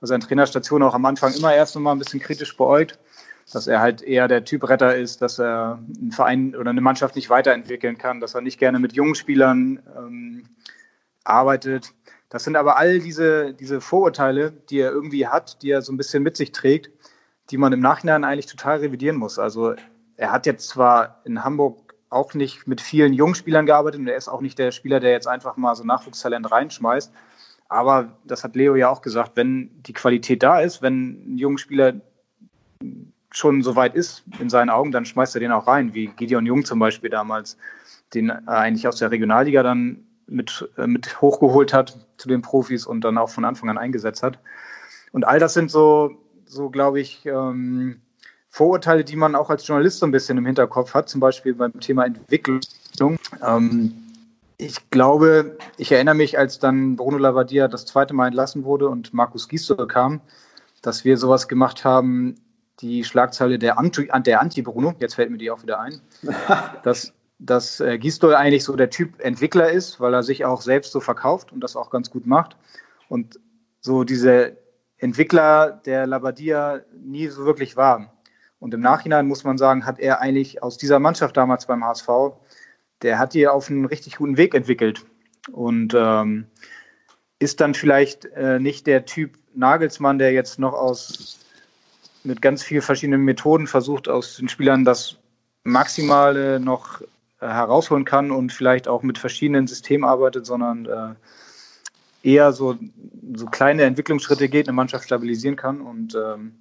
bei seinen Trainerstationen auch am Anfang immer erst noch mal ein bisschen kritisch beäugt, dass er halt eher der Typ Retter ist, dass er einen Verein oder eine Mannschaft nicht weiterentwickeln kann, dass er nicht gerne mit jungen Spielern ähm, arbeitet. Das sind aber all diese, diese Vorurteile, die er irgendwie hat, die er so ein bisschen mit sich trägt, die man im Nachhinein eigentlich total revidieren muss. Also er hat jetzt zwar in Hamburg auch nicht mit vielen jungen Spielern gearbeitet und er ist auch nicht der Spieler, der jetzt einfach mal so Nachwuchstalent reinschmeißt. Aber das hat Leo ja auch gesagt, wenn die Qualität da ist, wenn ein junger Spieler schon so weit ist in seinen Augen, dann schmeißt er den auch rein, wie Gideon Jung zum Beispiel damals, den eigentlich aus der Regionalliga dann mit, äh, mit hochgeholt hat zu den Profis und dann auch von Anfang an eingesetzt hat. Und all das sind so, so glaube ich, ähm, Vorurteile, die man auch als Journalist so ein bisschen im Hinterkopf hat, zum Beispiel beim Thema Entwicklung. Ähm, ich glaube, ich erinnere mich, als dann Bruno Lavadia das zweite Mal entlassen wurde und Markus Gisdol kam, dass wir sowas gemacht haben, die Schlagzeile der Anti-Bruno, der Anti jetzt fällt mir die auch wieder ein, dass, dass äh, Gisdol eigentlich so der Typ Entwickler ist, weil er sich auch selbst so verkauft und das auch ganz gut macht. Und so diese Entwickler der Labadia nie so wirklich war. Und im Nachhinein muss man sagen, hat er eigentlich aus dieser Mannschaft damals beim HSV, der hat die auf einen richtig guten Weg entwickelt. Und ähm, ist dann vielleicht äh, nicht der Typ Nagelsmann, der jetzt noch aus mit ganz vielen verschiedenen Methoden versucht, aus den Spielern das Maximale noch herausholen kann und vielleicht auch mit verschiedenen Systemen arbeitet, sondern äh, eher so, so kleine Entwicklungsschritte geht, eine Mannschaft stabilisieren kann. Und ähm,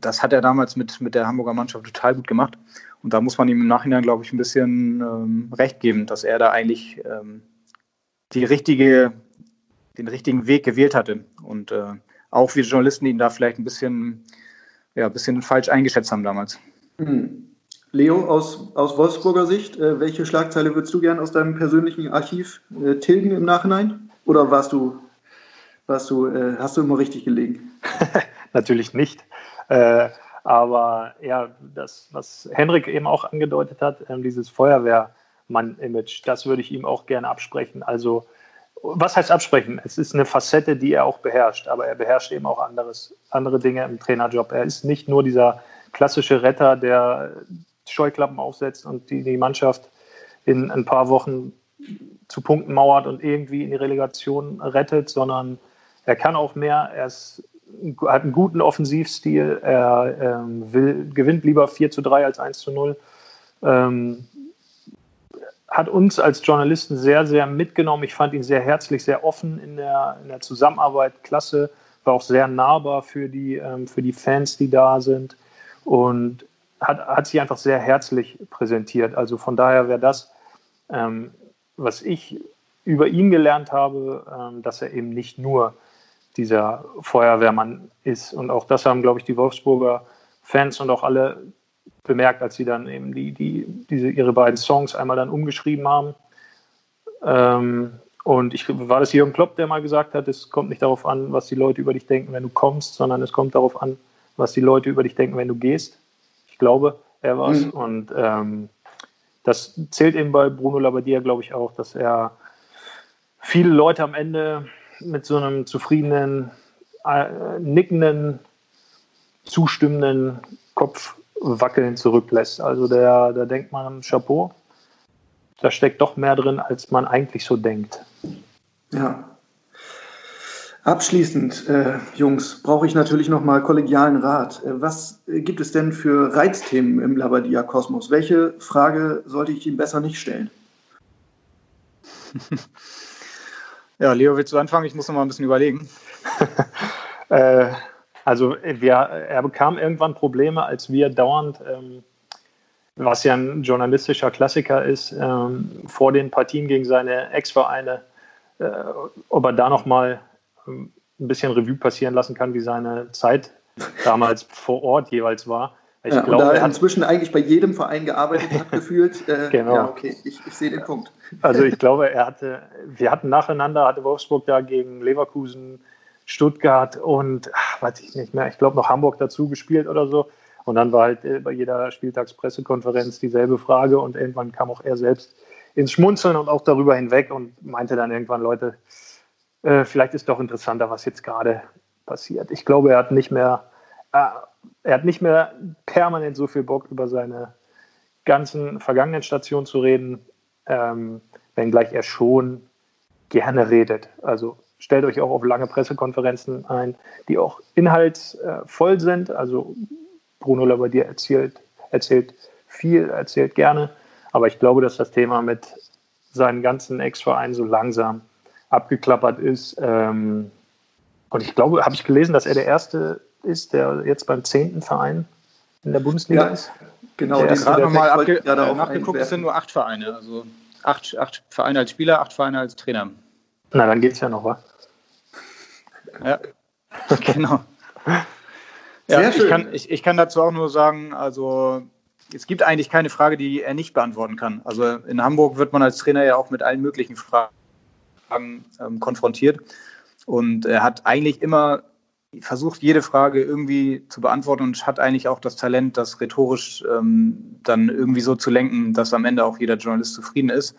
das hat er damals mit, mit der Hamburger Mannschaft total gut gemacht. Und da muss man ihm im Nachhinein, glaube ich, ein bisschen ähm, recht geben, dass er da eigentlich ähm, die richtige, den richtigen Weg gewählt hatte. Und äh, auch wir Journalisten ihn da vielleicht ein bisschen, ja, ein bisschen falsch eingeschätzt haben damals. Mhm. Leo, aus, aus Wolfsburger Sicht, äh, welche Schlagzeile würdest du gern aus deinem persönlichen Archiv äh, tilgen im Nachhinein? Oder warst du, warst du, äh, hast du immer richtig gelegen? Natürlich nicht. Äh, Aber ja, das, was Henrik eben auch angedeutet hat, ähm, dieses Feuerwehrmann-Image, das würde ich ihm auch gerne absprechen. Also, was heißt absprechen? Es ist eine Facette, die er auch beherrscht, aber er beherrscht eben auch anderes, andere Dinge im Trainerjob. Er ist nicht nur dieser klassische Retter, der Scheuklappen aufsetzt und die, die Mannschaft in ein paar Wochen zu Punkten mauert und irgendwie in die Relegation rettet, sondern er kann auch mehr. Er ist, hat einen guten Offensivstil. Er ähm, will, gewinnt lieber 4 zu 3 als 1 zu 0. Ähm, hat uns als Journalisten sehr, sehr mitgenommen. Ich fand ihn sehr herzlich, sehr offen in der, in der Zusammenarbeit. Klasse. War auch sehr nahbar für die, ähm, für die Fans, die da sind. Und hat, hat sich einfach sehr herzlich präsentiert. Also von daher wäre das, ähm, was ich über ihn gelernt habe, ähm, dass er eben nicht nur dieser Feuerwehrmann ist. Und auch das haben, glaube ich, die Wolfsburger Fans und auch alle bemerkt, als sie dann eben die, die, diese, ihre beiden Songs einmal dann umgeschrieben haben. Ähm, und ich war das Jürgen Klopp, der mal gesagt hat, es kommt nicht darauf an, was die Leute über dich denken, wenn du kommst, sondern es kommt darauf an, was die Leute über dich denken, wenn du gehst. Ich glaube, er war es. Mhm. Und ähm, das zählt eben bei Bruno Labbadia, glaube ich, auch, dass er viele Leute am Ende mit so einem zufriedenen, äh, nickenden, zustimmenden Kopfwackeln zurücklässt. Also da denkt man, Chapeau, da steckt doch mehr drin, als man eigentlich so denkt. Ja, Abschließend, äh, Jungs, brauche ich natürlich nochmal kollegialen Rat. Äh, was gibt es denn für Reizthemen im Labadia-Kosmos? Welche Frage sollte ich ihm besser nicht stellen? ja, Leo, willst du anfangen? Ich muss noch mal ein bisschen überlegen. äh, also wir, er bekam irgendwann Probleme, als wir dauernd, ähm, was ja ein journalistischer Klassiker ist, ähm, vor den Partien gegen seine Ex-Vereine, äh, ob er da nochmal ein bisschen Revue passieren lassen kann, wie seine Zeit damals vor Ort jeweils war. Ich ja, glaube, er inzwischen eigentlich bei jedem Verein gearbeitet hat, gefühlt. Äh, genau. Ja, okay, ich, ich sehe den Punkt. Also ich glaube, er hatte, wir hatten nacheinander, hatte Wolfsburg da gegen Leverkusen, Stuttgart und, ach, weiß ich nicht mehr, ich glaube noch Hamburg dazu gespielt oder so. Und dann war halt äh, bei jeder Spieltagspressekonferenz dieselbe Frage und irgendwann kam auch er selbst ins Schmunzeln und auch darüber hinweg und meinte dann irgendwann, Leute, äh, vielleicht ist doch interessanter, was jetzt gerade passiert. Ich glaube, er hat nicht mehr, äh, er hat nicht mehr permanent so viel Bock über seine ganzen vergangenen Stationen zu reden, ähm, wenngleich er schon gerne redet. Also stellt euch auch auf lange Pressekonferenzen ein, die auch inhaltsvoll sind. Also Bruno Labbadia erzählt, erzählt viel, erzählt gerne. Aber ich glaube, dass das Thema mit seinen ganzen Ex-Vereinen so langsam abgeklappert ist. Ähm, und ich glaube, habe ich gelesen, dass er der Erste ist, der jetzt beim zehnten Verein in der Bundesliga ja, ist. Genau, der gerade nochmal abge ja, nachgeguckt, es sind nur acht Vereine. Also acht, acht Vereine als Spieler, acht Vereine als Trainer. Na, dann geht es ja noch, wa? Ja, genau. Ja, Sehr schön. Ich, kann, ich, ich kann dazu auch nur sagen, also es gibt eigentlich keine Frage, die er nicht beantworten kann. Also in Hamburg wird man als Trainer ja auch mit allen möglichen Fragen ähm, konfrontiert. Und er hat eigentlich immer versucht, jede Frage irgendwie zu beantworten und hat eigentlich auch das Talent, das rhetorisch ähm, dann irgendwie so zu lenken, dass am Ende auch jeder Journalist zufrieden ist.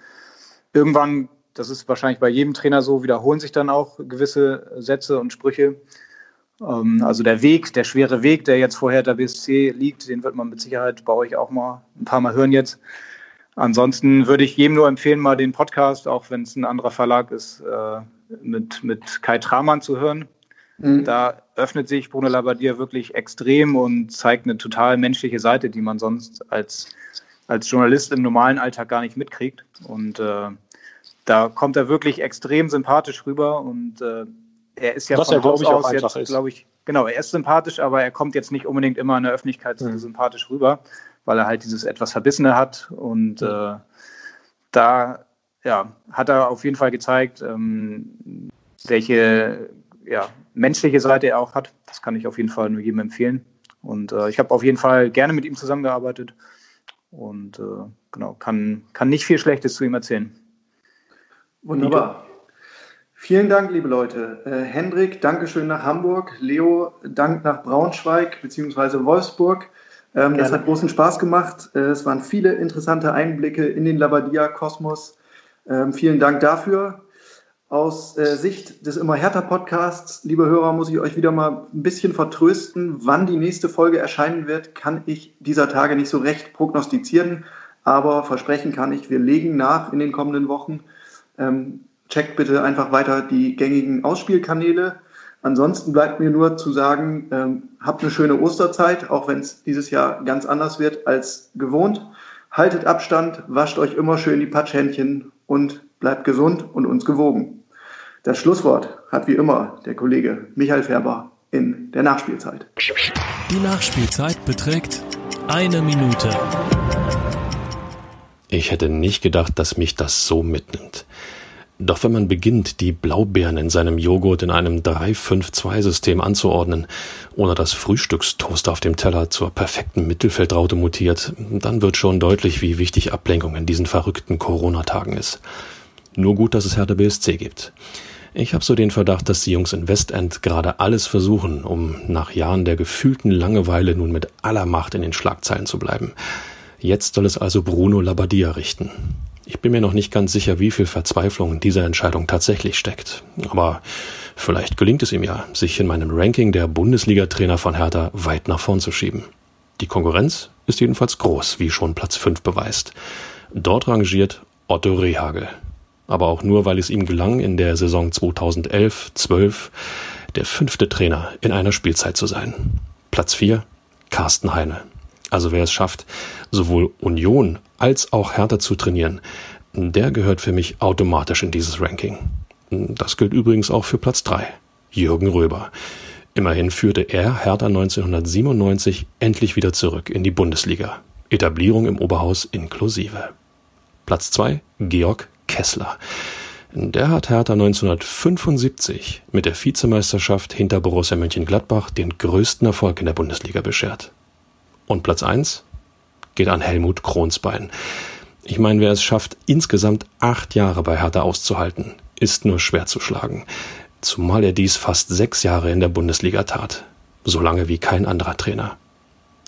Irgendwann, das ist wahrscheinlich bei jedem Trainer so, wiederholen sich dann auch gewisse Sätze und Sprüche. Ähm, also der Weg, der schwere Weg, der jetzt vorher der BSC liegt, den wird man mit Sicherheit bei euch auch mal ein paar Mal hören jetzt. Ansonsten würde ich jedem nur empfehlen, mal den Podcast, auch wenn es ein anderer Verlag ist, äh, mit, mit Kai Tramann zu hören. Mhm. Da öffnet sich Bruno Labbadia wirklich extrem und zeigt eine total menschliche Seite, die man sonst als, als Journalist im normalen Alltag gar nicht mitkriegt. Und äh, da kommt er wirklich extrem sympathisch rüber und äh, er ist ja Was von Haus aus jetzt, glaube ich, genau, er ist sympathisch, aber er kommt jetzt nicht unbedingt immer in der Öffentlichkeit mhm. sympathisch rüber weil er halt dieses etwas Verbissene hat. Und äh, da ja, hat er auf jeden Fall gezeigt, ähm, welche ja, menschliche Seite er auch hat. Das kann ich auf jeden Fall nur jedem empfehlen. Und äh, ich habe auf jeden Fall gerne mit ihm zusammengearbeitet und äh, genau, kann, kann nicht viel Schlechtes zu ihm erzählen. Wunderbar. Vielen Dank, liebe Leute. Äh, Hendrik, Dankeschön nach Hamburg. Leo, Dank nach Braunschweig bzw. Wolfsburg. Ähm, das hat großen Spaß gemacht. Äh, es waren viele interessante Einblicke in den Labadia-Kosmos. Ähm, vielen Dank dafür. Aus äh, Sicht des Immer härter Podcasts, liebe Hörer, muss ich euch wieder mal ein bisschen vertrösten. Wann die nächste Folge erscheinen wird, kann ich dieser Tage nicht so recht prognostizieren. Aber versprechen kann ich, wir legen nach in den kommenden Wochen. Ähm, checkt bitte einfach weiter die gängigen Ausspielkanäle. Ansonsten bleibt mir nur zu sagen, ähm, habt eine schöne Osterzeit, auch wenn es dieses Jahr ganz anders wird als gewohnt. Haltet Abstand, wascht euch immer schön die Patschhändchen und bleibt gesund und uns gewogen. Das Schlusswort hat wie immer der Kollege Michael Färber in der Nachspielzeit. Die Nachspielzeit beträgt eine Minute. Ich hätte nicht gedacht, dass mich das so mitnimmt. Doch wenn man beginnt, die Blaubeeren in seinem Joghurt in einem 3-5-2-System anzuordnen, ohne dass Frühstückstoast auf dem Teller zur perfekten Mittelfeldraute mutiert, dann wird schon deutlich, wie wichtig Ablenkung in diesen verrückten Corona-Tagen ist. Nur gut, dass es Hertha BSC gibt. Ich habe so den Verdacht, dass die Jungs in Westend gerade alles versuchen, um nach Jahren der gefühlten Langeweile nun mit aller Macht in den Schlagzeilen zu bleiben. Jetzt soll es also Bruno Labbadia richten. Ich bin mir noch nicht ganz sicher, wie viel Verzweiflung in dieser Entscheidung tatsächlich steckt. Aber vielleicht gelingt es ihm ja, sich in meinem Ranking der Bundesliga-Trainer von Hertha weit nach vorn zu schieben. Die Konkurrenz ist jedenfalls groß, wie schon Platz 5 beweist. Dort rangiert Otto Rehagel. Aber auch nur, weil es ihm gelang, in der Saison 2011-12 der fünfte Trainer in einer Spielzeit zu sein. Platz 4 Carsten Heine. Also wer es schafft, sowohl Union als auch Hertha zu trainieren, der gehört für mich automatisch in dieses Ranking. Das gilt übrigens auch für Platz 3, Jürgen Röber. Immerhin führte er Hertha 1997 endlich wieder zurück in die Bundesliga. Etablierung im Oberhaus inklusive. Platz 2, Georg Kessler. Der hat Hertha 1975 mit der Vizemeisterschaft hinter Borussia Mönchengladbach den größten Erfolg in der Bundesliga beschert. Und Platz 1, geht an Helmut Kronsbein. Ich meine, wer es schafft, insgesamt acht Jahre bei Hertha auszuhalten, ist nur schwer zu schlagen. Zumal er dies fast sechs Jahre in der Bundesliga tat. So lange wie kein anderer Trainer.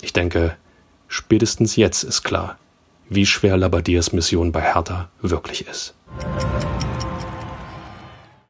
Ich denke, spätestens jetzt ist klar, wie schwer Labadiers Mission bei Hertha wirklich ist.